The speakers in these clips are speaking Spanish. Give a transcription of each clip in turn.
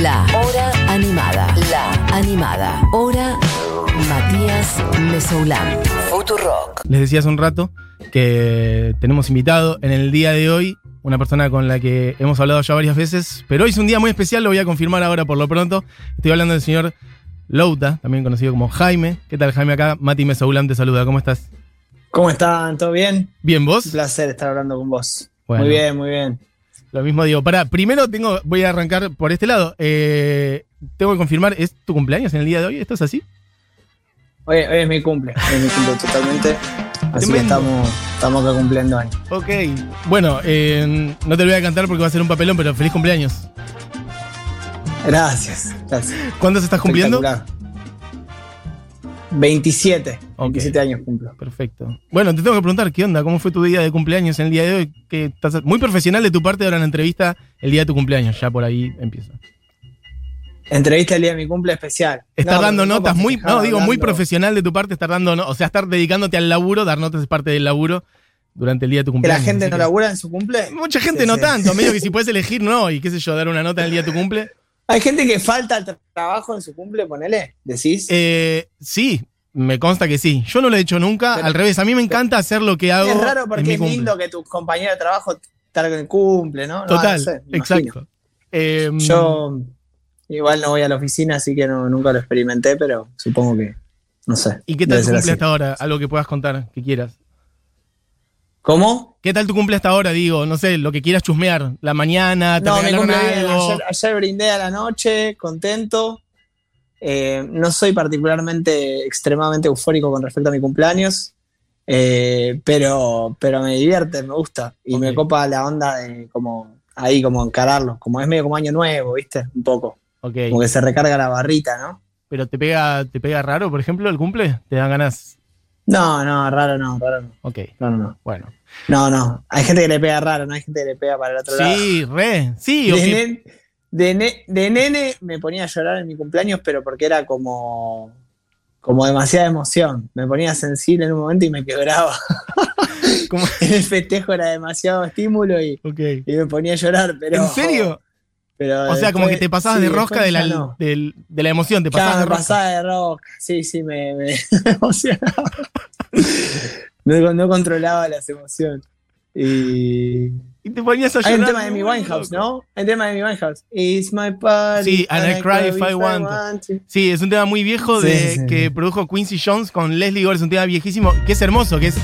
La Hora Animada. La Animada. Hora Matías Mesoulán. Futurock. Les decía hace un rato que tenemos invitado en el día de hoy una persona con la que hemos hablado ya varias veces, pero hoy es un día muy especial, lo voy a confirmar ahora por lo pronto. Estoy hablando del señor Louta, también conocido como Jaime. ¿Qué tal, Jaime? Acá Mati Mesoulán te saluda, ¿cómo estás? ¿Cómo están? ¿Todo bien? Bien, ¿vos? Un placer estar hablando con vos. Bueno. Muy bien, muy bien. Lo mismo digo. Para, primero tengo, voy a arrancar por este lado. Eh, tengo que confirmar, ¿es tu cumpleaños en el día de hoy? ¿Esto es así? Hoy, hoy es mi cumple, hoy es mi cumple totalmente. Así que estamos, estamos acá cumpliendo años. Ok. Bueno, eh, no te lo voy a cantar porque va a ser un papelón, pero feliz cumpleaños. Gracias, gracias. ¿Cuántos estás cumpliendo? Espectacular. 27, Ok. 27 años cumplo. Perfecto. Bueno, te tengo que preguntar, ¿qué onda? ¿Cómo fue tu día de cumpleaños en el día de hoy? Que estás muy profesional de tu parte ahora en la entrevista el día de tu cumpleaños. Ya por ahí empieza. Entrevista el día de mi cumple especial. Estar No, dando no notas muy, no, digo, muy profesional de tu parte, estar dando, o sea, estar dedicándote al laburo, dar notas es parte del laburo durante el día de tu Que la cumpleaños. gente no que- labura en su cumple. Mucha gente Sí, no sí. tanto, medio que si puedes elegir, no, y qué sé yo, dar una nota en el día de tu cumple. Hay gente que falta al tra- trabajo en su cumple, ponele, decís. Eh, sí, me consta que sí. Yo no lo he hecho nunca, Pero- al revés, a mí me encanta hacer lo que hago. es raro en porque mi es lindo que tus compañeros de trabajo estar en el cumple, ¿no? No, Total, no sé, exacto. Eh, Yo igual no voy a la oficina, así que no, nunca lo experimenté, pero supongo que, no sé. ¿Y qué tal tu cumple hasta ahora? Algo que puedas contar, que quieras. ¿Cómo? ¿Qué tal tu cumple hasta ahora? Digo, no sé, lo que quieras chusmear. La mañana, te No, me bien. algo. Ayer, ayer brindé a la noche, contento. Eh, no soy particularmente extremadamente eufórico con respecto a mi cumpleaños, eh, pero, pero me divierte, me gusta. Y me Ok. copa la onda de como ahí, como encararlo. Como es medio como año nuevo, ¿viste? Un poco. Ok. Como que se recarga la barrita, ¿no? Pero te pega, te pega raro, por ejemplo, el cumple? ¿Te dan ganas? No, no, raro no, raro no. Ok, No, no, no. bueno. No, no. Hay gente que le pega raro, no hay gente que le pega para el otro lado. Sí, re. Sí, o De, ne- de nene me ponía a llorar en mi cumpleaños, pero porque era como, como demasiada emoción. Me ponía sensible en un momento y me quebraba. como- El festejo era demasiado estímulo y, y me ponía a llorar. Pero, ¿En serio? Pero O sea, como que te pasabas sí, de rosca de la, no. de la emoción, te pasabas de rosca. pasaba de rock. Sí, sí, me, me emocionaba. No, no controlaba las emociones. Y, Y te ponías a Hay un tema de mi Winehouse. ¿no? Hay un tema de mi Winehouse. It's my party. Sí, and I cry if I want. Sí, es un tema muy viejo Sí, de, sí. que produjo Quincy Jones con Leslie Gore. Es un tema viejísimo, que es hermoso, que es.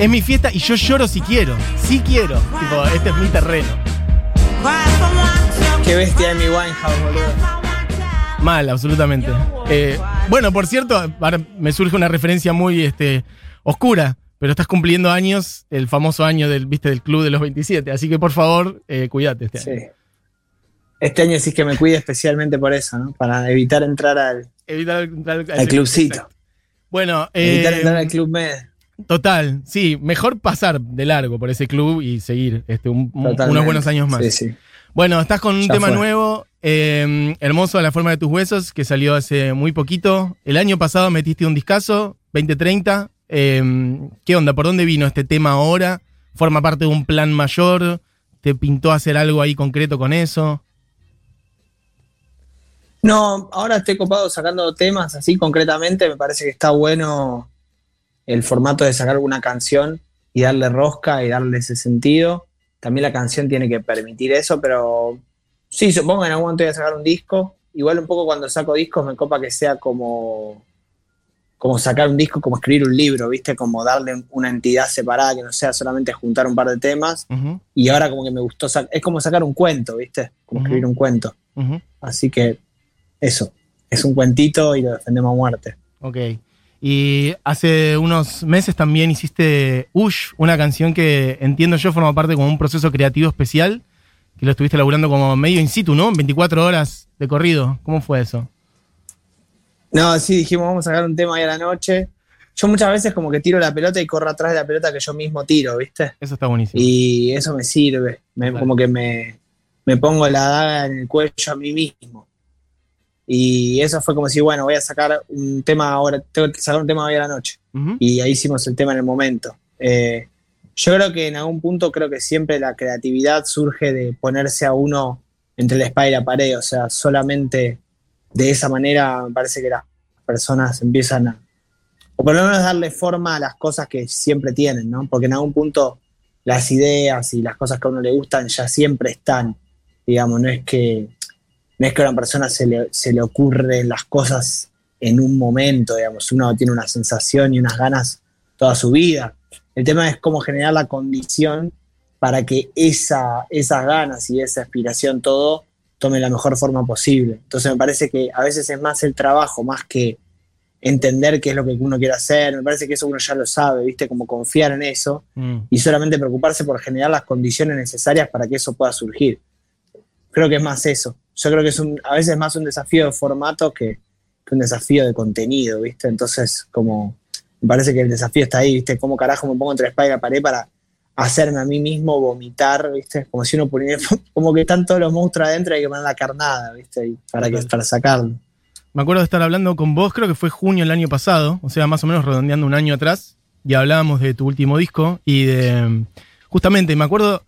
Es mi fiesta y yo lloro si quiero. Si quiero. Tipo, este es mi terreno. Qué bestia de mi Winehouse, boludo. Mal, absolutamente. Eh, bueno, por cierto, ahora me surge una referencia muy este, oscura, pero estás cumpliendo años, el famoso año del, ¿viste, del club de los 27. Así que por favor, eh, cuídate este año. Sí. Este año sí que me cuide especialmente por eso, ¿no? Para evitar entrar al, Evitar entrar al, al clubcito. Exacto. Bueno, Evitar eh, entrar al club med. total, sí, mejor pasar de largo por ese club y seguir este, un- unos buenos años más. Sí, sí. Bueno, estás con un Ya tema fue. nuevo, eh, hermoso, a la forma de tus huesos, que salió hace muy poquito. El año pasado metiste un discazo, 2030. Eh, ¿Qué onda? ¿Por dónde vino este tema ahora? ¿Forma parte de un plan mayor? ¿Te pintó hacer algo ahí concreto con eso? No, ahora estoy copado sacando temas así concretamente. Me parece que está bueno el formato de sacar una canción y darle rosca y darle ese sentido. También la canción tiene que permitir eso, pero sí, supongo que en algún momento voy a sacar un disco. Igual un poco cuando saco discos me copa que sea como, como sacar un disco, como escribir un libro, ¿viste? Como darle una entidad separada, que no sea solamente juntar un par de temas. Y ahora como que me gustó, es como sacar un cuento, ¿viste? Como escribir un cuento. Así que eso, es un cuentito y lo defendemos a muerte. Ok. Y hace unos meses también hiciste Ush, una canción que entiendo yo forma parte como un proceso creativo especial, que lo estuviste laburando como medio in situ, ¿no? 24 horas de corrido. ¿Cómo fue eso? No, sí, dijimos, vamos a sacar un tema ahí a la noche. Yo muchas veces como que tiro la pelota y corro atrás de la pelota que yo mismo tiro, ¿viste? Eso está buenísimo. Y eso me sirve, me- Claro. como que me, me pongo la daga en el cuello a mí mismo. Y eso fue como si, bueno, voy a sacar un tema ahora, tengo que sacar un tema hoy a la noche. Y ahí hicimos el tema en el momento. Eh, yo creo que en algún punto creo que siempre la creatividad surge de ponerse a uno entre la espada y la pared, o sea, solamente de esa manera me parece que las personas empiezan a, o por lo menos darle forma a las cosas que siempre tienen, ¿no? Porque en algún punto las ideas y las cosas que a uno le gustan ya siempre están, digamos, no es que, no es que a una persona se le, se le ocurren las cosas en un momento, digamos, uno tiene una sensación y unas ganas toda su vida. El tema es cómo generar la condición para que esa, esas ganas y esa aspiración, todo, tome la mejor forma posible. Entonces me parece que a veces es más el trabajo, más que entender qué es lo que uno quiere hacer. Me parece que eso uno ya lo sabe, ¿viste? Como confiar en eso Mm. y solamente preocuparse por generar las condiciones necesarias para que eso pueda surgir. Creo que es más eso. Yo creo que es un, a veces más un desafío de formato que, que un desafío de contenido, ¿viste? Entonces, como me parece que el desafío está ahí, ¿viste? ¿Cómo carajo me pongo entre la espalda y la pared para hacerme a mí mismo vomitar, ¿viste? Como si uno pudiera, como que están todos los monstruos adentro y hay que poner la carnada, ¿viste? Y para, que, para sacarlo. Me acuerdo de estar hablando con vos, creo que fue junio del año pasado, o sea, más o menos redondeando un año atrás, y hablábamos de tu último disco y de... Justamente, me acuerdo,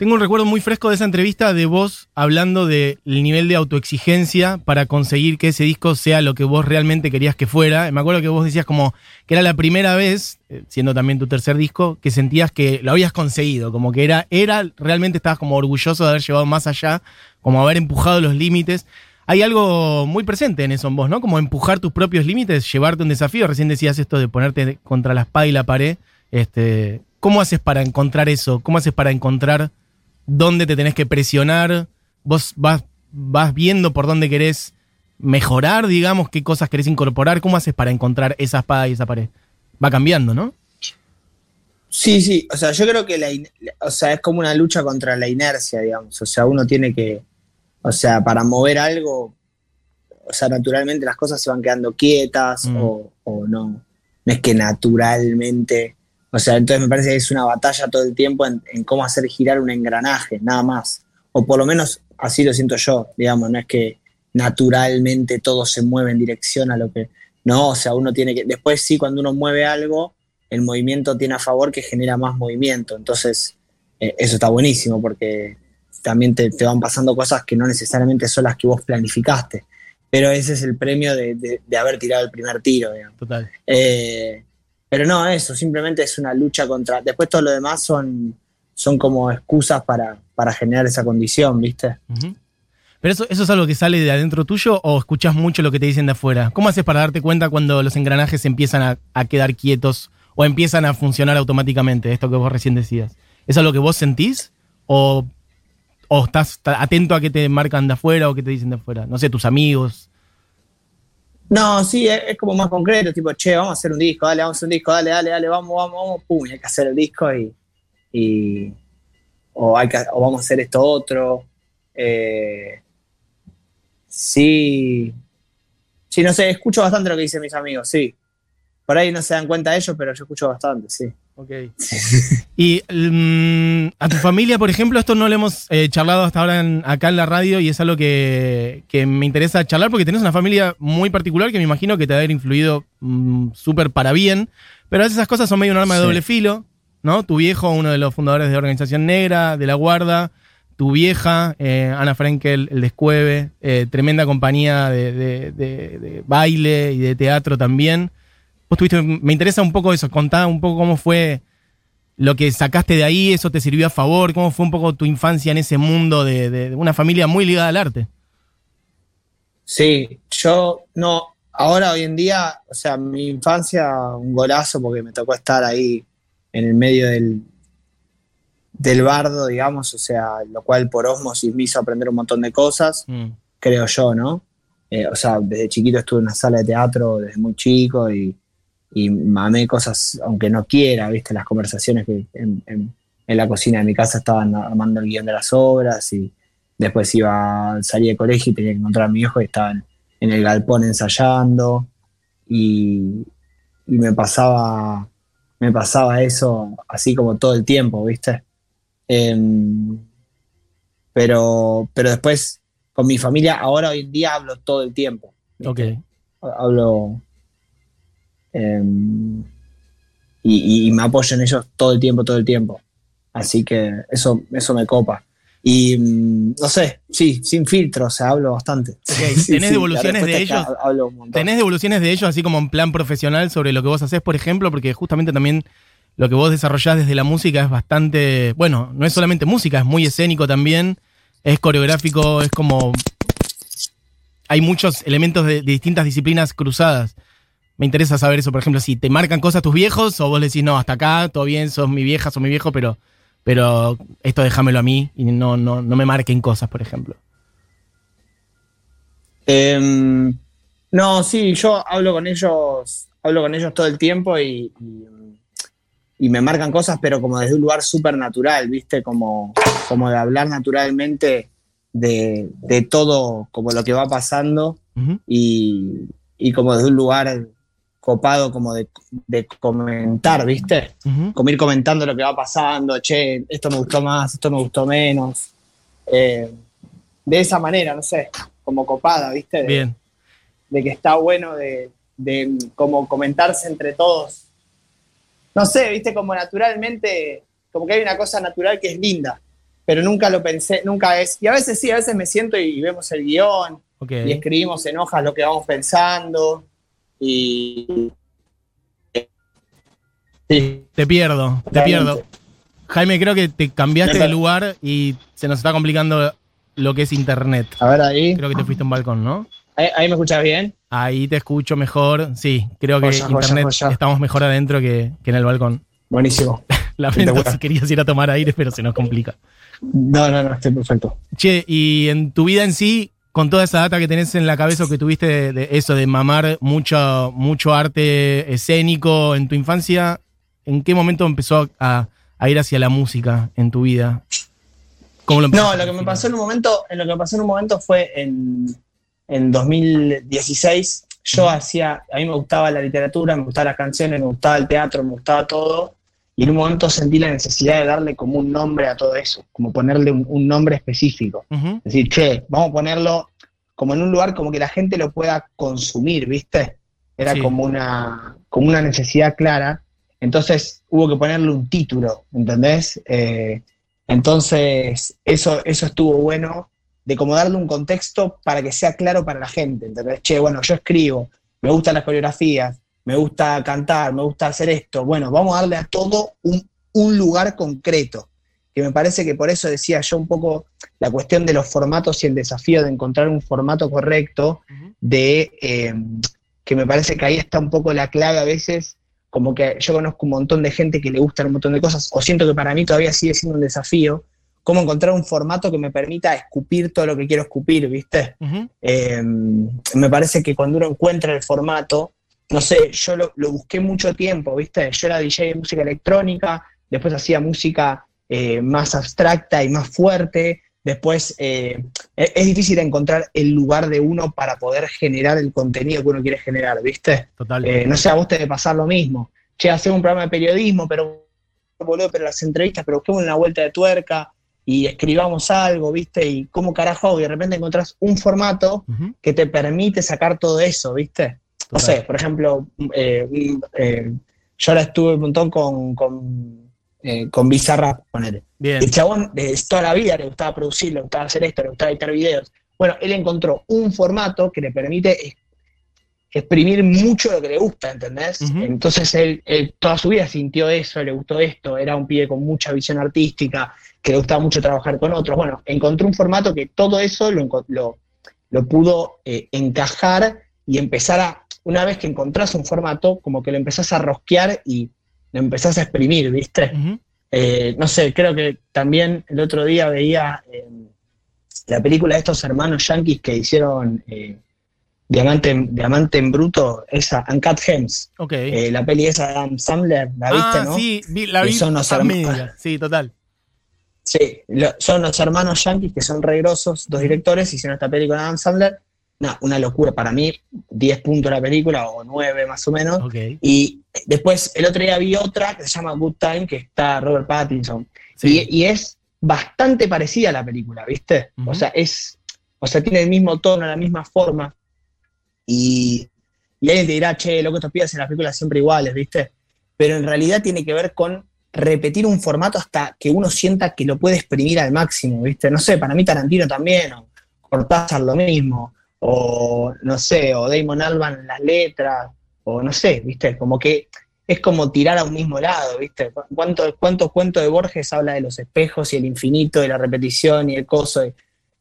tengo un recuerdo muy fresco de esa entrevista de vos hablando del nivel de autoexigencia para conseguir que ese disco sea lo que vos realmente querías que fuera. Me acuerdo que vos decías como que era la primera vez, eh, siendo también tu tercer disco, que sentías que lo habías conseguido, como que era, era realmente estabas como orgulloso de haber llevado más allá, como haber empujado los límites hay algo muy presente en eso en vos, ¿no? Como empujar tus propios límites, llevarte un desafío. Recién decías esto de ponerte contra la espada y la pared. Este, ¿Cómo haces para encontrar eso? ¿Cómo haces para encontrar dónde te tenés que presionar? ¿Vos vas, vas viendo por dónde querés mejorar, digamos, qué cosas querés incorporar? ¿Cómo haces para encontrar esa espada y esa pared? Va cambiando, ¿no? Sí, sí, o sea, yo creo que la, o sea, es como una lucha contra la inercia, digamos. O sea, uno tiene que, o sea, para mover algo, o sea, naturalmente las cosas se van quedando quietas Mm. o, o no. No es que naturalmente, o sea, entonces me parece que es una batalla todo el tiempo en, en cómo hacer girar un engranaje, nada más. O por lo menos así lo siento yo, digamos, no es que naturalmente todo se mueve en dirección a lo que... No, o sea, uno tiene que... Después sí, cuando uno mueve algo, el movimiento tiene a favor que genera más movimiento. Entonces, eh, eso está buenísimo porque también te, te van pasando cosas que no necesariamente son las que vos planificaste. Pero ese es el premio de, de- de haber tirado el primer tiro, digamos. Total. Eh, pero no, eso, simplemente es una lucha contra. Después todo lo demás son, son como excusas para, para generar esa condición, ¿viste? ¿Pero eso, eso es algo que sale de adentro tuyo o escuchás mucho lo que te dicen de afuera? ¿Cómo haces para darte cuenta cuando los engranajes empiezan a, a quedar quietos o empiezan a funcionar automáticamente? Esto que vos recién decías. ¿Es algo que vos sentís o, o estás atento a qué te marcan de afuera o qué te dicen de afuera? No sé, tus amigos. No, sí, es, como más concreto, tipo, che, vamos a hacer un disco, dale, vamos a hacer un disco, dale, dale, dale, vamos, vamos, vamos, pum, y hay que hacer el disco y. y- o, hay que, o vamos a hacer esto otro. Eh, sí. Sí, no sé, escucho bastante lo que dicen mis amigos, sí. Por ahí no se dan cuenta ellos, pero yo escucho bastante, sí. Ok. Y mm, a tu familia, por ejemplo, esto no lo hemos eh, charlado hasta ahora en- acá en la radio y es algo que, que me interesa charlar porque tenés una familia muy particular que me imagino que te ha influido mm, súper para bien, pero a veces esas cosas son medio un arma de Sí. doble filo, ¿no? Tu viejo, uno de los fundadores de Organización Negra, de La Guarda, tu vieja, eh, Ana Frankel, el Descueve, eh, tremenda compañía de, de- de- de baile y de teatro también. Vos tuviste, me interesa un poco eso, contá un poco cómo fue lo que sacaste de ahí, eso te sirvió a favor, cómo fue un poco tu infancia en ese mundo de, una familia muy ligada al arte. Sí, yo no, ahora hoy en día, o sea, mi infancia, un golazo porque me tocó estar ahí en el medio del, del bardo, digamos, o sea, lo cual por osmosis me hizo aprender un montón de cosas, Mm. creo yo, ¿no? Eh, o sea, desde chiquito estuve en una sala de teatro desde muy chico y, y mamé cosas, aunque no quiera, ¿viste? Las conversaciones que en, en- en la cocina de mi casa estaban armando el guion de las obras y después iba, salí de colegio y tenía que encontrar a mi hijo y estaban en el galpón ensayando y, y me pasaba me pasaba eso así como todo el tiempo, ¿viste? Em, pero, pero después con mi familia, ahora hoy en día hablo todo el tiempo. Ok. Hablo em, y, me apoyo en ellos todo el tiempo, todo el tiempo. Así que eso, eso me copa. Y mm, no sé, sí, sin filtro, o sea, hablo bastante. ¿Tenés Sí, sí, devoluciones de es ellos? que Hablo un montón. ¿Tenés devoluciones de ellos así como en plan profesional sobre lo que vos haces, por ejemplo? Porque justamente también lo que vos desarrollás desde la música es bastante, bueno, no es solamente música, es muy escénico también, es coreográfico, es como... Hay muchos elementos de, de distintas disciplinas cruzadas. Me interesa saber eso, por ejemplo, si te marcan cosas tus viejos o vos le decís, no, hasta acá, todo bien, sos mi vieja, sos mi viejo, pero, pero esto déjamelo a mí y no, no, no me marquen cosas, por ejemplo. Em, no, sí, yo hablo con ellos, hablo con ellos todo el tiempo y, y, y me marcan cosas, pero como desde un lugar súper natural, ¿viste? Como, como de hablar naturalmente de, de todo, como lo que va pasando y, y como desde un lugar copado, como de, de comentar, ¿viste? Como ir comentando lo que va pasando, che, esto me gustó más, esto me gustó menos. Eh, de esa manera, no sé, como copada, ¿viste? De, Bien. de que está bueno de, de como comentarse entre todos. No sé, ¿viste? Como naturalmente, como que hay una cosa natural que es linda, pero nunca lo pensé, nunca es. Y a veces sí, a veces me siento y vemos el guion Ok. y escribimos en hojas lo que vamos pensando y... Sí, Te pierdo, te pierdo. Jaime, creo que te cambiaste de lugar y se nos está complicando lo que es internet. A ver ahí. Creo que te fuiste a un balcón, ¿no? ¿Ahí, ahí me escuchas bien? Ahí te escucho mejor. Sí, creo que internet estamos mejor adentro que, que en el balcón. Buenísimo. Lamento si querías ir a tomar aire, pero se nos complica. No, no, no, estoy perfecto. Che, y en tu vida en sí, con toda esa data que tenés en la cabeza o que tuviste de, de eso, de mamar mucho, mucho arte escénico en tu infancia, ¿en qué momento empezó a, a ir hacia la música en tu vida? ¿Cómo lo No, lo que me pasó en un momento, en lo que me pasó en un momento fue en, en 2016. Yo hacía, a mí me gustaba la literatura, me gustaban las canciones, me gustaba el teatro, me gustaba todo. Y en un momento sentí la necesidad de darle como un nombre a todo eso, como ponerle un, un nombre específico. Ujú, decir, che, vamos a ponerlo como en un lugar como que la gente lo pueda consumir, ¿viste? Era Sí. como, una, como una necesidad clara. Entonces hubo que ponerle un título, ¿entendés? Eh, entonces eso, eso estuvo bueno, de como darle un contexto para que sea claro para la gente, ¿entendés? Che, bueno, yo escribo, me gustan las coreografías, me gusta cantar, me gusta hacer esto. Bueno, vamos a darle a todo un, un lugar concreto que me parece que por eso decía yo un poco la cuestión de los formatos y el desafío de encontrar un formato correcto, de eh, que me parece que ahí está un poco la clave a veces, como que yo conozco un montón de gente que le gustan un montón de cosas, o siento que para mí todavía sigue siendo un desafío, cómo encontrar un formato que me permita escupir todo lo que quiero escupir, ¿viste? Eh, me parece que cuando uno encuentra el formato, no sé, yo lo, lo busqué mucho tiempo, ¿viste? Yo era DJ de música electrónica, después hacía música eh, más abstracta y más fuerte, después eh, es, difícil encontrar el lugar de uno para poder generar el contenido que uno quiere generar, ¿viste? Total. Eh, no sé, a vos te debe pasar lo mismo. Che, hacer un programa de periodismo, pero boludo, pero las entrevistas, pero busquemos una vuelta de tuerca y escribamos algo, ¿viste? Y cómo carajo y de repente encontrás un formato que te permite sacar todo eso, ¿viste? No sé, por ejemplo, eh, eh, yo ahora estuve un montón con, con, eh, con Bizarrap, ponele. Bien. El chabón toda la vida le gustaba producir, le gustaba hacer esto, le gustaba editar videos. Bueno, él encontró un formato que le permite exprimir mucho lo que le gusta, ¿entendés? Entonces él, él toda su vida sintió eso, le gustó esto, era un pibe con mucha visión artística, que le gustaba mucho trabajar con otros. Bueno, encontró un formato que todo eso lo, lo, lo pudo eh, encajar y empezar a, una vez que encontrás un formato, como que lo empezás a rosquear y lo empezás a exprimir, ¿viste? Eh, no sé, creo que también el otro día veía eh, la película de estos hermanos yankees que hicieron eh, Diamante, en- Diamante en Bruto, esa, Uncut Gems, Ok. eh, la peli esa de Adam Sandler, ¿la viste, ah, no? sí, vi- la vi son los hermanos. Sí, total. Sí, lo- son los hermanos yankees que son re grosos, dos directores, hicieron esta película con Adam Sandler. No, una locura para mí, 10 puntos la película, o 9 más o menos. Y después, el otro día vi otra que se llama Good Time, que está Robert Pattinson. Sí. Y, y es bastante parecida a la película, ¿viste? O sea, es, o sea, tiene el mismo tono, la misma forma. Y, y alguien te dirá, che, loco, estos pibes en las películas siempre iguales, ¿viste? Pero en realidad tiene que ver con repetir un formato hasta que uno sienta que lo puede exprimir al máximo, ¿viste? No sé, para mí Tarantino también, o Cortázar lo mismo, o no sé, o Damon Alban en las letras, o no sé, ¿viste? Como que es como tirar a un mismo lado, ¿viste? ¿Cuántos cuánto cuentos de Borges habla de los espejos y el infinito, y la repetición y el coso?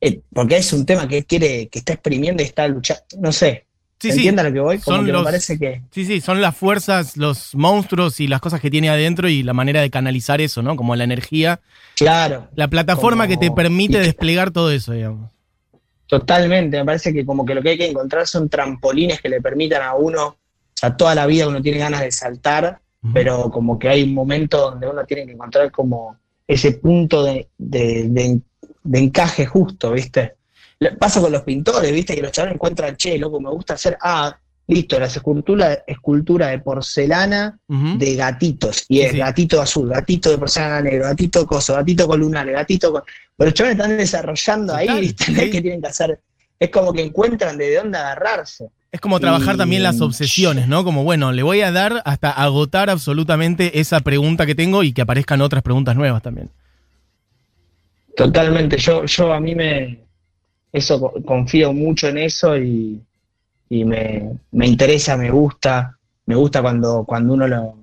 Eh, porque es un tema que quiere, que está exprimiendo y está luchando, no sé, Sí, ¿Se sí. lo que voy? Como Son que los- me parece que. Sí, sí, son las fuerzas, los monstruos y las cosas que tiene adentro y la manera de canalizar eso, ¿no? Como la energía, Claro, la plataforma Como- que te permite y desplegar todo eso, digamos. Totalmente. Me parece que como que lo que hay que encontrar son trampolines que le permitan a uno, o sea, toda la vida uno tiene ganas de saltar, pero como que hay un momento donde uno tiene que encontrar como ese punto de, de- de- de encaje justo, ¿viste? Pasa con los pintores, ¿viste? Que los chavales encuentran, che, loco, me gusta hacer, ah, listo, las esculturas, escultura de porcelana de gatitos. Y es sí. gatito azul, gatito de porcelana negro, gatito coso, gatito columnar, gatito con... Pero los chavales están desarrollando ahí, Total, ¿viste? sí. que tienen que hacer. Es como que encuentran de dónde agarrarse. Es como trabajar Y- también las obsesiones, ¿no? Como, bueno, le voy a dar hasta agotar absolutamente esa pregunta que tengo y que aparezcan otras preguntas nuevas también. Totalmente. Yo, yo a mí me. Eso co- confío mucho en eso y, y me, me interesa, me gusta. Me gusta cuando, cuando uno lo.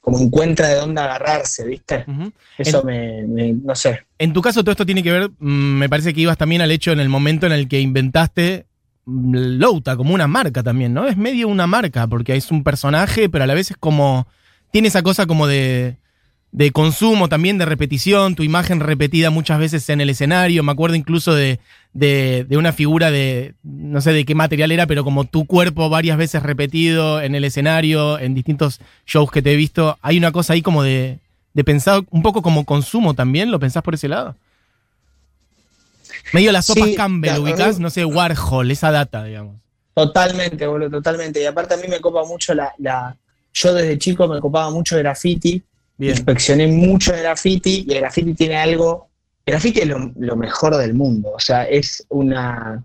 como encuentra de dónde agarrarse, ¿viste? Eso me, me- no sé. En tu caso, todo esto tiene que ver, mm, me parece que ibas también al hecho en el momento en el que inventaste mm, Louta como una marca también, ¿no? Es medio una marca, porque es un personaje, pero a la vez es como. Tiene esa cosa como de. De consumo también, de repetición, tu imagen repetida muchas veces en el escenario. Me acuerdo incluso de, de, de una figura de. no sé de qué material era, pero como tu cuerpo varias veces repetido en el escenario, en distintos shows que te he visto. Hay una cosa ahí como de. de pensar un poco como consumo también, ¿lo pensás por ese lado? Medio las sopas Sí, Campbell, ubicás, no sé, Warhol, esa data, digamos. Totalmente, boludo, totalmente. Y aparte a mí me copa mucho la. la yo desde chico me copaba mucho graffiti. Bien. Inspeccioné mucho el graffiti y el graffiti tiene algo. El graffiti es lo, lo mejor del mundo. O sea, es una.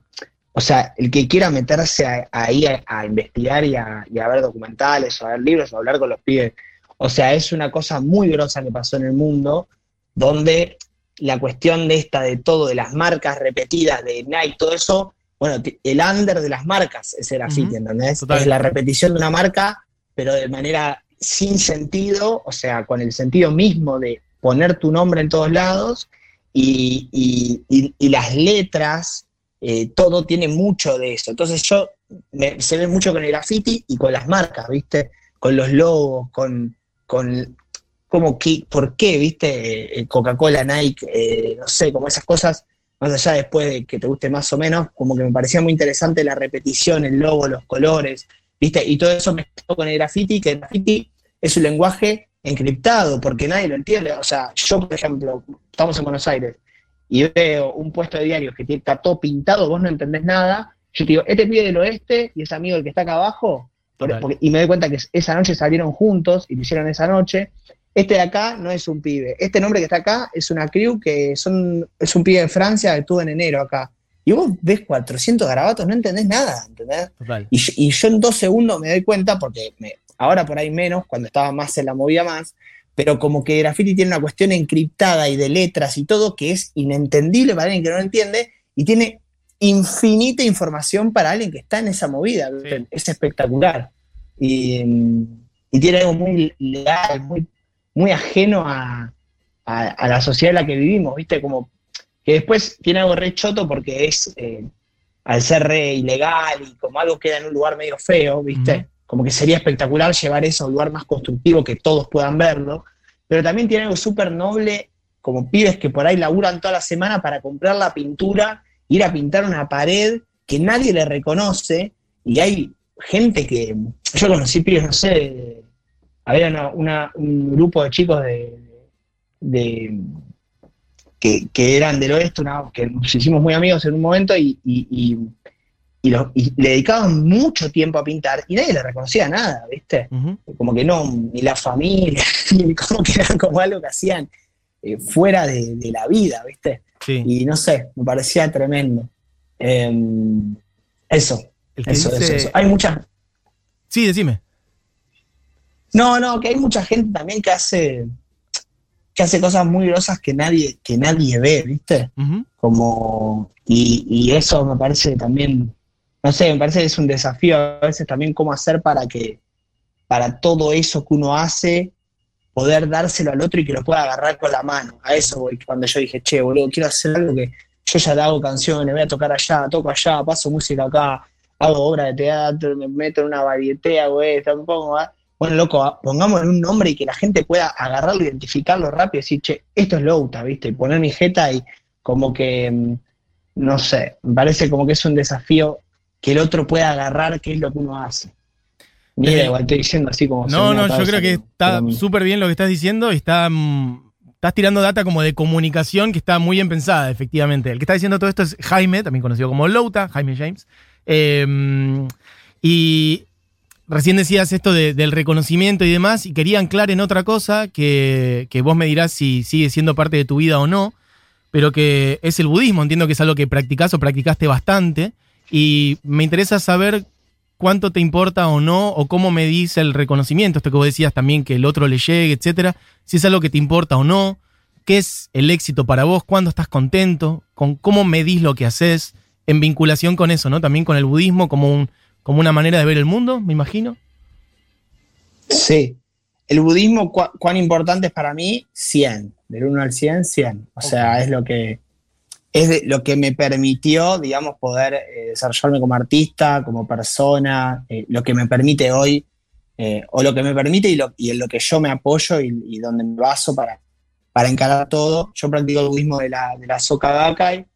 O sea, el que quiera meterse a- ahí a, a investigar y a, y a ver documentales o a ver libros o a hablar con los pibes. O sea, es una cosa muy grosa que pasó en el mundo donde la cuestión de esta, de todo, de las marcas repetidas, de Nike, todo eso, bueno, el under de las marcas es el graffiti, Ujú. ¿entendés? Total. Es la repetición de una marca, pero de manera sin sentido, o sea, con el sentido mismo de poner tu nombre en todos lados y, las letras, eh, todo tiene mucho de eso. Entonces yo, me- se ve mucho con el graffiti y con las marcas, ¿viste? Con los logos, con, con como que, ¿por qué, viste? Eh, Coca-Cola, Nike, eh, no sé, como esas cosas, más allá después de que te guste más o menos, como que me parecía muy interesante la repetición, el logo, los colores, viste, y todo eso mezclado con el graffiti, que el graffiti es un lenguaje encriptado, porque nadie lo entiende. O sea, yo, por ejemplo, estamos en Buenos Aires y veo un puesto de diarios que está todo pintado, vos no entendés nada, yo te digo, este pibe del oeste y ese amigo el que está acá abajo, por- Total. porque- y me doy cuenta que esa noche salieron juntos y lo hicieron esa noche. Este de acá no es un pibe. Este nombre que está acá es una crew que son, es un pibe de Francia que estuvo en enero acá. Y vos ves 400 garabatos, no entendés nada, ¿entendés? Total. Y, yo- y yo en dos segundos me doy cuenta, porque me- ahora por ahí menos, cuando estaba más en la movida más, pero como que graffiti tiene una cuestión encriptada y de letras y todo que es inentendible para alguien que no lo entiende y tiene infinita información para alguien que está en esa movida. Sí. Es espectacular. Y, mm, y tiene algo muy legal, muy, muy ajeno a, a- a la sociedad en la que vivimos, ¿viste? Como que después tiene algo re choto porque es, eh, al ser re ilegal y como algo queda en un lugar medio feo, ¿viste? Como que sería espectacular llevar eso a un lugar más constructivo que todos puedan verlo, pero también tiene algo súper noble, como pibes que por ahí laburan toda la semana para comprar la pintura, ir a pintar una pared que nadie le reconoce, y hay gente que, yo conocí pibes, no sé, había una- una- un grupo de chicos de, de- que, que eran del oeste, una- que nos hicimos muy amigos en un momento y, y- y- y los- y le dedicaban mucho tiempo a pintar y nadie le reconocía nada, ¿viste? Como que no, ni la familia, ni como que era como algo que hacían eh, fuera de, de la vida, ¿viste? Sí. Y no sé, me parecía tremendo. Em, eso, eso, dice- eso, eso. Hay muchas, Sí, decime. No, no, que hay mucha gente también que hace, que hace cosas muy grosas que nadie, que nadie ve, ¿viste? Como, y, y, eso me parece también, no sé, me parece que es un desafío a veces también cómo hacer para que, para todo eso que uno hace, poder dárselo al otro y que lo pueda agarrar con la mano. A eso voy, cuando yo dije, che, boludo, quiero hacer algo que yo ya le hago canciones, voy a tocar allá, toco allá, paso música acá, hago obra de teatro, me meto en una varieté, hago esto, pongo... Bueno, loco, pongámosle un nombre y que la gente pueda agarrarlo, identificarlo rápido y decir, che, esto es Louta, ¿viste? Y poner mi jeta y como que, mm, no sé, me parece como que es un desafío que el otro pueda agarrar qué es lo que uno hace. Mira, eh, igual estoy diciendo así como... No, no, yo creo que está súper bien lo que estás diciendo y está... Mm, estás tirando data como de comunicación que está muy bien pensada, efectivamente. El que está diciendo todo esto es Jaime, también conocido como Louta, Jaime James. Eh, y recién decías esto del reconocimiento y demás, y quería anclar en otra cosa que, vos me dirás si sigue siendo parte de tu vida o no, pero que es el budismo. Entiendo que es algo que practicás o practicaste bastante, y me interesa saber cuánto te importa o no, o cómo medís el reconocimiento, esto que vos decías también que el otro le llegue, etcétera, si es algo que te importa o no, qué es el éxito para vos, cuándo estás contento, con cómo medís lo que haces en vinculación con eso, ¿no? También con el budismo como un como una manera de ver el mundo, me imagino. Sí. El budismo, ¿cuán importante es para mí? 100. Del 1 al 100, 100. O sea, es lo que, es lo que me permitió, digamos, poder eh, desarrollarme como artista, como persona, eh, lo que me permite hoy, eh, o lo que me permite y, lo, y, en lo que yo me apoyo y, donde me baso para, para encarar todo. Yo practico el budismo de la, de la Soka Gakkai,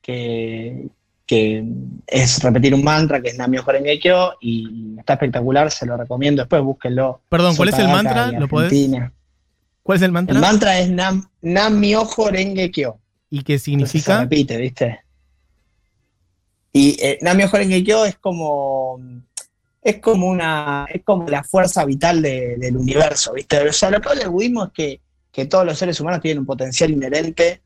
que, que es repetir un mantra que es Namyo Horenge Kyo y está espectacular, se lo recomiendo. Después búsquenlo. Perdón, ¿cuál es el mantra? ¿Lo podés? ¿Cuál es el mantra? El mantra es Nam, Namyo Horenge Kyo. ¿Y qué significa? se repite, ¿viste? Y eh, Namyo Horenge Kyo es como es como una es como la fuerza vital del universo, ¿viste? O sea, lo que habla el budismo es que, que todos los seres humanos tienen un potencial inherente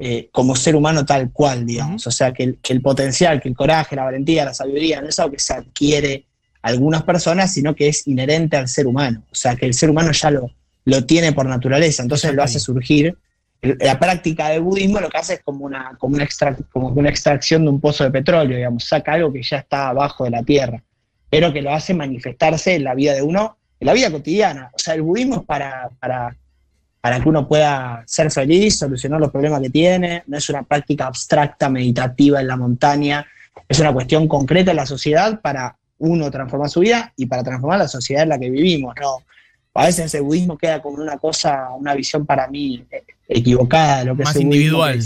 eh, como ser humano tal cual, digamos. O sea, que el, potencial, que el coraje, la valentía, la sabiduría, no es algo que se adquiere algunas personas, sino que es inherente al ser humano. O sea, que el ser humano ya lo, lo tiene por naturaleza, entonces lo hace surgir. La práctica del budismo lo que hace es como una, como, una como una extracción de un pozo de petróleo, digamos, saca algo que ya está abajo de la tierra, pero que lo hace manifestarse en la vida de uno, en la vida cotidiana. O sea, el budismo es para, para para que uno pueda ser feliz, solucionar los problemas que tiene. No es una práctica abstracta, meditativa en la montaña. Es una cuestión concreta en la sociedad para uno transformar su vida y para transformar la sociedad en la que vivimos. ¿no? A veces el budismo queda como una cosa, una visión para mí eh, equivocada de lo que Más es individual.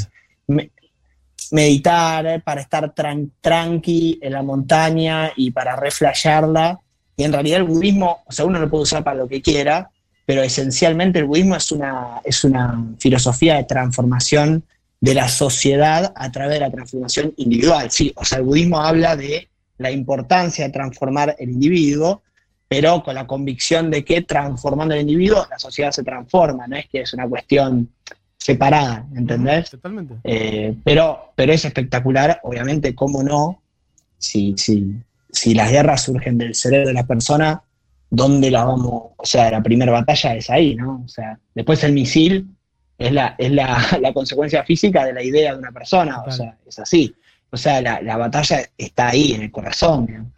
meditar, eh, para estar tranqui en la montaña y para reflejarla. Y en realidad el budismo, o sea, uno lo puede usar para lo que quiera, pero esencialmente el budismo es una, es una filosofía de transformación de la sociedad a través de la transformación individual. Sí, o sea, el budismo habla de la importancia de transformar el individuo, pero con la convicción de que transformando el individuo la sociedad se transforma, no es que es una cuestión separada, ¿entendés? Totalmente. Eh, pero, pero es espectacular, obviamente, cómo no, si, si, si las guerras surgen del cerebro de la persona, dónde la vamos, o sea, la primera batalla es ahí, ¿no? O sea, después el misil es la, es la, consecuencia física de la idea de una persona, o sea, es así. O sea, la, batalla está ahí, en el corazón.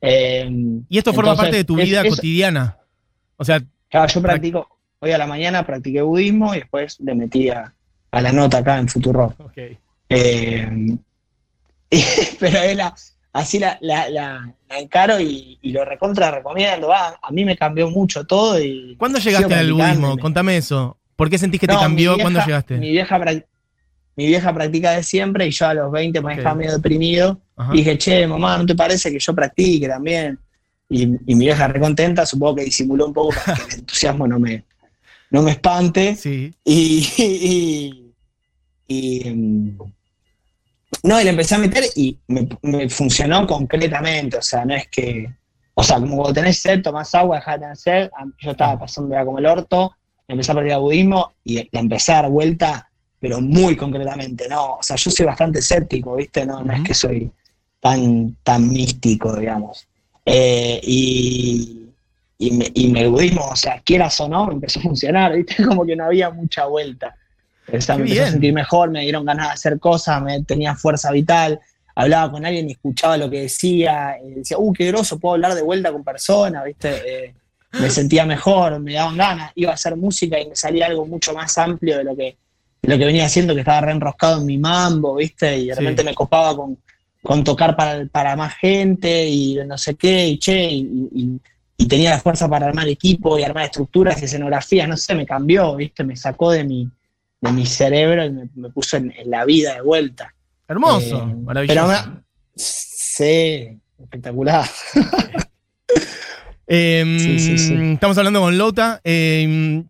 Eh, y esto forma parte de tu vida cotidiana. O sea, yo practico, hoy a la mañana practiqué budismo y después le metí a, la nota acá en Futuro. Okay. Eh, pero es la, así la, la, encaro y, lo recontra recomiendo. a mí me cambió mucho todo. y ¿Cuándo llegaste al budismo? Contame eso. ¿Por qué sentís que te cambió? ¿Cuándo llegaste? Mi vieja, mi vieja practica de siempre y yo a los 20 me estaba medio deprimido. Y dije, che, mamá, ¿no te parece que yo practique también? Y, mi vieja recontenta, supongo que disimuló un poco para que el entusiasmo no me, no me espante. Sí. y, y mm, no, y le empecé a meter y me, funcionó concretamente, o sea, no es que, o sea, como cuando tenés sed, tomás agua, dejás de tener sed, yo estaba pasando ya como el orto, empecé a practicar budismo y la empecé a dar vuelta, pero muy concretamente, ¿no? O sea, yo soy bastante escéptico, ¿viste? No, no es que soy tan, tan místico, digamos. Eh, y, y, me, y el budismo, o sea, quieras o no, empezó a funcionar, ¿viste? Como que no había mucha vuelta. Me empecé a sentir mejor, me dieron ganas de hacer cosas, me tenía fuerza vital, hablaba con alguien y escuchaba lo que decía, y decía, uh, qué groso, puedo hablar de vuelta con personas, ¿viste? Eh, me sentía mejor, me daban ganas, iba a hacer música y me salía algo mucho más amplio de lo que, lo que venía haciendo, que estaba reenroscado en mi mambo, ¿viste? Y de repente me copaba con, con tocar para, para, más gente y no sé qué, y che, y, y tenía la fuerza para armar equipo y armar estructuras y escenografías, no sé, me cambió, ¿viste? Me sacó de mi, de mi cerebro y me, puso en, la vida de vuelta. Hermoso, eh, maravilloso. sí, espectacular. Em, estamos hablando con Lota. Em,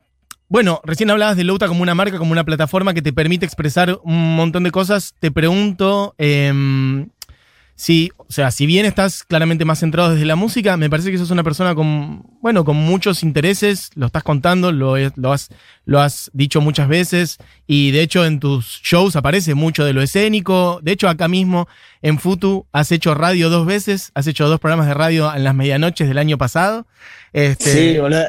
bueno, recién hablabas de Louta como una marca, como una plataforma que te permite expresar un montón de cosas. Te pregunto, Sí, o sea, si bien estás claramente más centrado desde la música, me parece que sos una persona con, bueno, con muchos intereses, lo estás contando, lo, lo, has, lo has dicho muchas veces y de hecho en tus shows aparece mucho de lo escénico. De hecho, acá mismo en Futu has hecho radio dos veces, has hecho dos programas de radio en las medianoches del año pasado. Este, sí, boludo.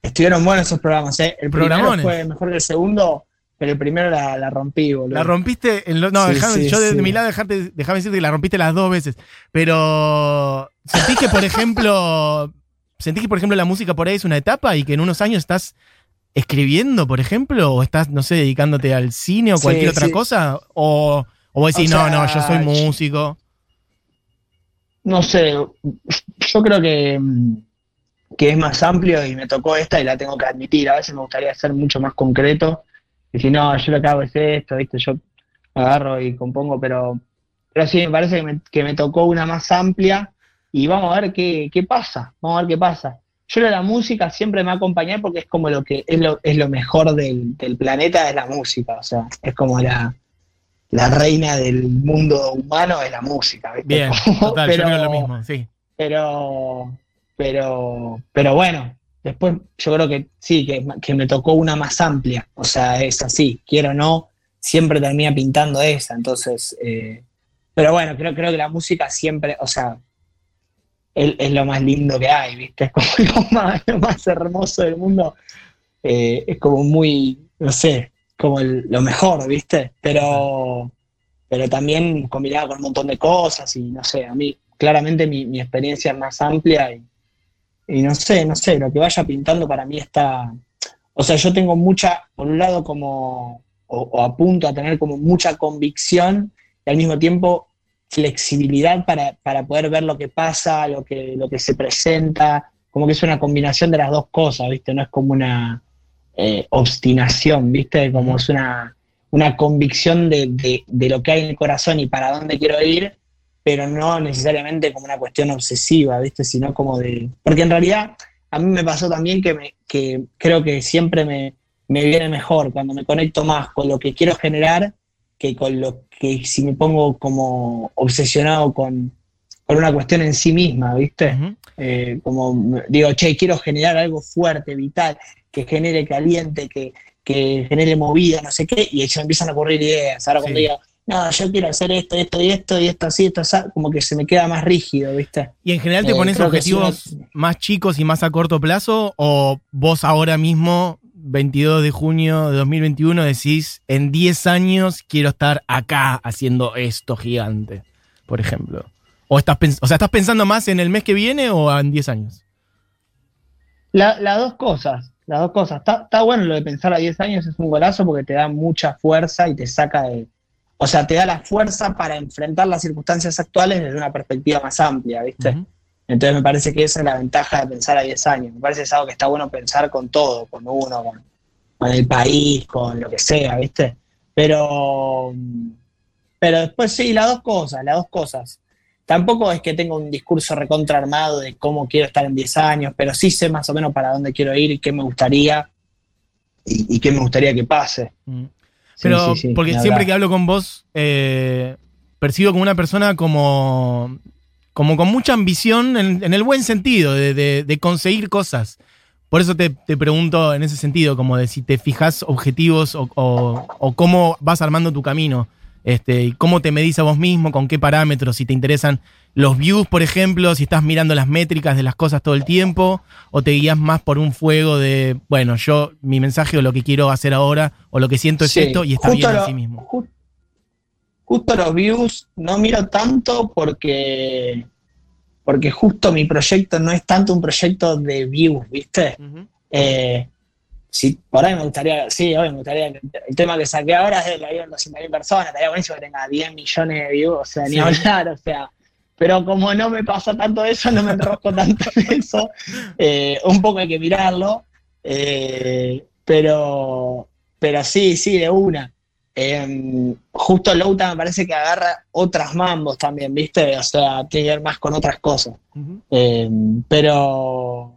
estuvieron buenos esos programas, ¿eh? El primero fue mejor que el segundo pero el primero la, rompí, boludo. La rompiste. En no, yo de, mi lado dejarte, déjame decirte que la rompiste las dos veces. Pero. ¿Sentís que, por ejemplo. ¿Sentís que, por ejemplo, la música por ahí es una etapa y que en unos años estás escribiendo, por ejemplo? ¿O estás, no sé, dedicándote al cine o cualquier otra cosa? ¿O, o vos decís, no, no, yo soy músico? No sé. Yo creo que que es más amplio y me tocó esta y la tengo que admitir. A veces me gustaría ser mucho más concreto y si no, yo lo que hago es esto, ¿viste? Yo agarro y compongo, pero, pero sí, me parece que me, tocó una más amplia y vamos a ver qué, qué pasa, vamos a ver qué pasa. Yo la música siempre me ha acompañado porque es como lo que es lo, es lo mejor del, planeta, es la música, o sea, es como la, la reina del mundo humano es la música. ¿viste? Bien, total, pero, yo creo lo mismo, sí. Pero, pero, pero bueno, Después yo creo que sí, que, me tocó una más amplia, o sea, es así, quiero o no, siempre termina pintando esa, entonces, eh, pero bueno, creo, creo que la música siempre, o sea, es, lo más lindo que hay, ¿viste? Es como lo más, hermoso del mundo, eh, es como muy, no sé, como lo mejor, ¿viste? Pero, pero también combinado con un montón de cosas y no sé, a mí claramente mi, mi experiencia es más amplia y y no sé, no sé, lo que vaya pintando para mí está, o sea, yo tengo mucha, por un lado como, o, apunto a tener como mucha convicción y al mismo tiempo flexibilidad para, poder ver lo que pasa, lo que, lo que se presenta, como que es una combinación de las dos cosas, ¿viste? No es como una eh, obstinación, ¿viste? Como es una, una convicción de, de, lo que hay en el corazón y para dónde quiero ir, pero no necesariamente como una cuestión obsesiva, ¿viste? Sino como de... Porque en realidad a mí me pasó también que, me, que creo que siempre me, viene mejor cuando me conecto más con lo que quiero generar que con lo que si me pongo como obsesionado con, una cuestión en sí misma, ¿viste? Eh, como digo, che, quiero generar algo fuerte, vital, que genere caliente, que, que genere movida, no sé qué, y se me empiezan a ocurrir ideas. Ahora cuando digo, no, yo quiero hacer esto, esto y esto, y esto así, esto así, como que se me queda más rígido, ¿viste? ¿Y en general te eh, pones objetivos más chicos y más a corto plazo? ¿O vos ahora mismo, 22 de junio de 2021, decís, en 10 años quiero estar acá haciendo esto gigante, por ejemplo? ¿O, estás o sea, estás pensando más en el mes que viene o en 10 años? Las dos cosas, las dos cosas. Está, está bueno lo de pensar a 10 años, es un golazo porque te da mucha fuerza y te saca de o sea, te da la fuerza para enfrentar las circunstancias actuales desde una perspectiva más amplia, ¿viste? Entonces me parece que esa es la ventaja de pensar a 10 años. Me parece que es algo que está bueno pensar con todo, con uno, con, el país, con lo que sea, ¿viste? Pero, pero después sí, las dos cosas, las dos cosas. Tampoco es que tenga un discurso recontra armado de cómo quiero estar en 10 años, pero sí sé más o menos para dónde quiero ir y qué me gustaría y, qué me gustaría que pase. Mm. Pero, porque siempre que hablo con vos, eh, percibo como una persona como, como con mucha ambición en, el buen sentido, de, conseguir cosas. Por eso te, pregunto en ese sentido, como de si te fijas objetivos o, cómo vas armando tu camino. Este, y cómo te medís a vos mismo, con qué parámetros, si te interesan los views, por ejemplo, si estás mirando las métricas de las cosas todo el tiempo, o te guías más por un fuego de, bueno, yo, mi mensaje o lo que quiero hacer ahora, o lo que siento es Sí, esto, y está justo bien lo- así mismo. ju- justo los views no miro tanto porque, porque justo mi proyecto no es tanto un proyecto de views, ¿viste? Eh, sí, por ahí me gustaría, sí, hoy me gustaría, que el tema que saqué ahora es de la vida de 200.000 personas, estaría buenísimo que tenga 10 millones de views, o sea, ni Sí. hablar, o sea, pero como no me pasa tanto eso, no me enrosco tanto en eso, eh, un poco hay que mirarlo, eh, pero, pero sí, sí, de una. Eh, justo Louta me parece que agarra otras mambos también, ¿viste? O sea, tiene que ver más con otras cosas. Eh, pero,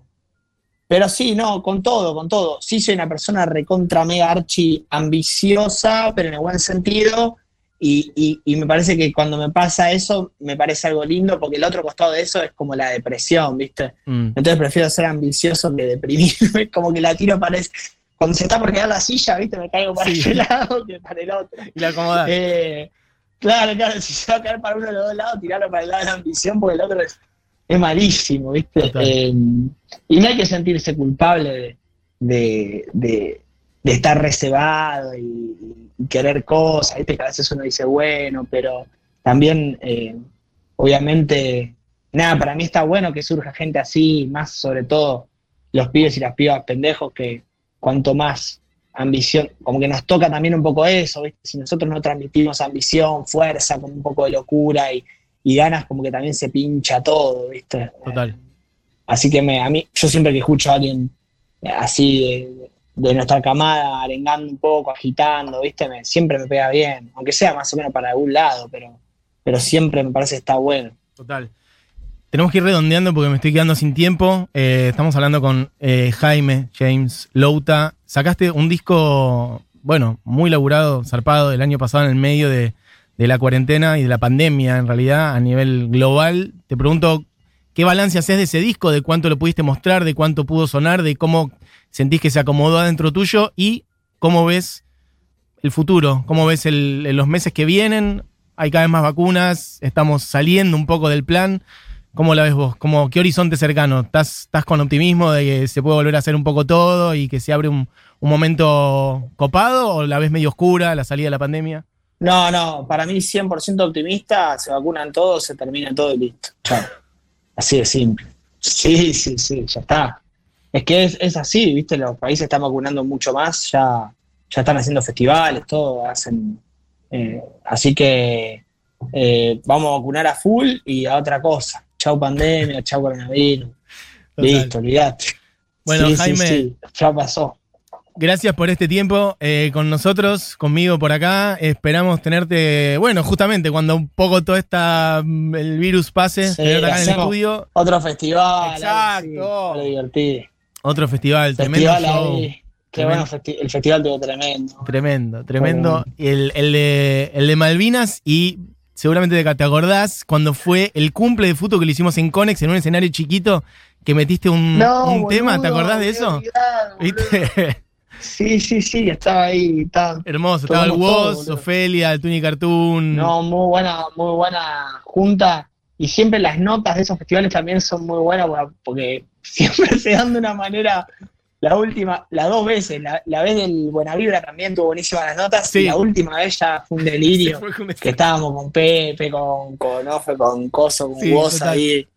pero sí, no, con todo, con todo. Sí soy una persona recontra mega archi ambiciosa, pero en el buen sentido. Y, y- y me parece que cuando me pasa eso, me parece algo lindo, porque el otro costado de eso es como la depresión, ¿viste? Mm. Entonces prefiero ser ambicioso que deprimirme, como que la tiro para Cuando se está por quedar la silla, ¿viste? Me caigo para Sí. ese lado que para el otro. Y la acomodás. Eh, claro, claro, si se va a caer para uno de los dos lados, tirarlo para el lado de la ambición, porque el otro es, es malísimo, ¿viste? Eh, y no hay que sentirse culpable de, de, de- de estar reservado y, y querer cosas, ¿viste? Que a veces uno dice, bueno, pero también, eh, obviamente, nada, para mí está bueno que surja gente así, más sobre todo los pibes y las pibas pendejos, que cuanto más ambición, como que nos toca también un poco eso, ¿viste? Si nosotros no transmitimos ambición, fuerza, con un poco de locura y, y ganas, como que también se pincha todo, ¿viste? Total. Así que me, a mí, yo siempre que escucho a alguien así de, de nuestra camada, arengando un poco, agitando, ¿viste? Siempre me pega bien, aunque sea más o menos para algún lado, pero, pero siempre me parece que está bueno. Total. Tenemos que ir redondeando porque me estoy quedando sin tiempo. Eh, estamos hablando con eh, Jaime James Louta. Sacaste un disco, bueno, muy laburado, zarpado, el año pasado en el medio de, de la cuarentena y de la pandemia, en realidad, a nivel global. Te pregunto, ¿qué balance haces de ese disco? ¿De cuánto lo pudiste mostrar? ¿De cuánto pudo sonar? ¿De cómo sentís que se acomodó adentro tuyo? ¿Y cómo ves el futuro? ¿Cómo ves los meses que vienen? Hay cada vez más vacunas, estamos saliendo un poco del plan. ¿Cómo la ves vos? ¿Cómo, ¿Qué horizonte cercano? ¿Estás, ¿Estás con optimismo de que se puede volver a hacer un poco todo y que se abre un, un momento copado? ¿O la ves medio oscura, la salida de la pandemia? No, no, para mí 100% optimista, se vacunan todos, se termina todo y listo. Chao. Así de simple. Sí, sí, sí, ya está. Es que es, es así, ¿viste? Los países están vacunando mucho más, ya, ya están haciendo festivales, todo, hacen... eh, así que eh, vamos a vacunar a full y a otra cosa. Chau pandemia, chau coronavirus. Total. Listo, olvidate. Bueno, Sí, sí, Jaime, sí, ya pasó. Gracias por este tiempo eh, con nosotros, conmigo por acá. Esperamos tenerte, bueno, justamente cuando un poco todo esta, mm, el virus pase, Sí, tenerte acá en el estudio. Otro festival. Exacto. algo divertido. Otro festival, tremendo Festival show. ahí. Qué Tremendo. bueno, festi- el festival tuvo tremendo. Tremendo, tremendo. Y El, el de, el de Malvinas y seguramente te te acordás cuando fue el cumple de fútbol que le hicimos en Conex en un escenario chiquito que metiste un, un tema, ¿te acordás de eso? ¿Viste? Sí, sí, sí, estaba ahí. Estaba, Hermoso, estaba el Woz. Ofelia, el Tuni Cartoon. no, muy buena, muy buena junta. Y siempre las notas de esos festivales también son muy buenas porque- siempre se dan de una manera. La última, las dos veces, la, la vez del Buena Vibra también tuvo buenísimas las notas. Sí. Y la última vez ya fue un delirio. Fue que estábamos con Pepe, con, con Ofe, con Coso, con Sí, ahí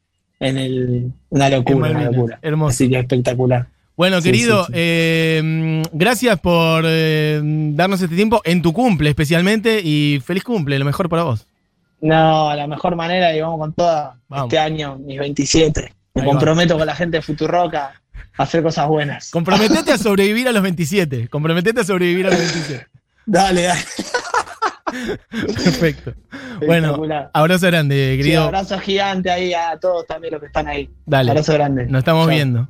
en el. Una locura, una locura. Hermoso. Así que espectacular. Bueno, Sí, querido, sí, sí. eh, gracias por eh, darnos este tiempo en tu cumple especialmente y feliz cumple, lo mejor para vos. No, la mejor manera y vamos con toda Vamos. este año, mis 27. Me Ahí va. comprometo con la gente de Futuroca a hacer cosas buenas. Comprometete a sobrevivir a los 27. Comprometete a sobrevivir a los 27. Dale, dale. Perfecto. Bueno, abrazo grande, Sí, querido. abrazo gigante ahí a todos también los que están ahí. Dale. Abrazo grande. Nos estamos Chao. viendo.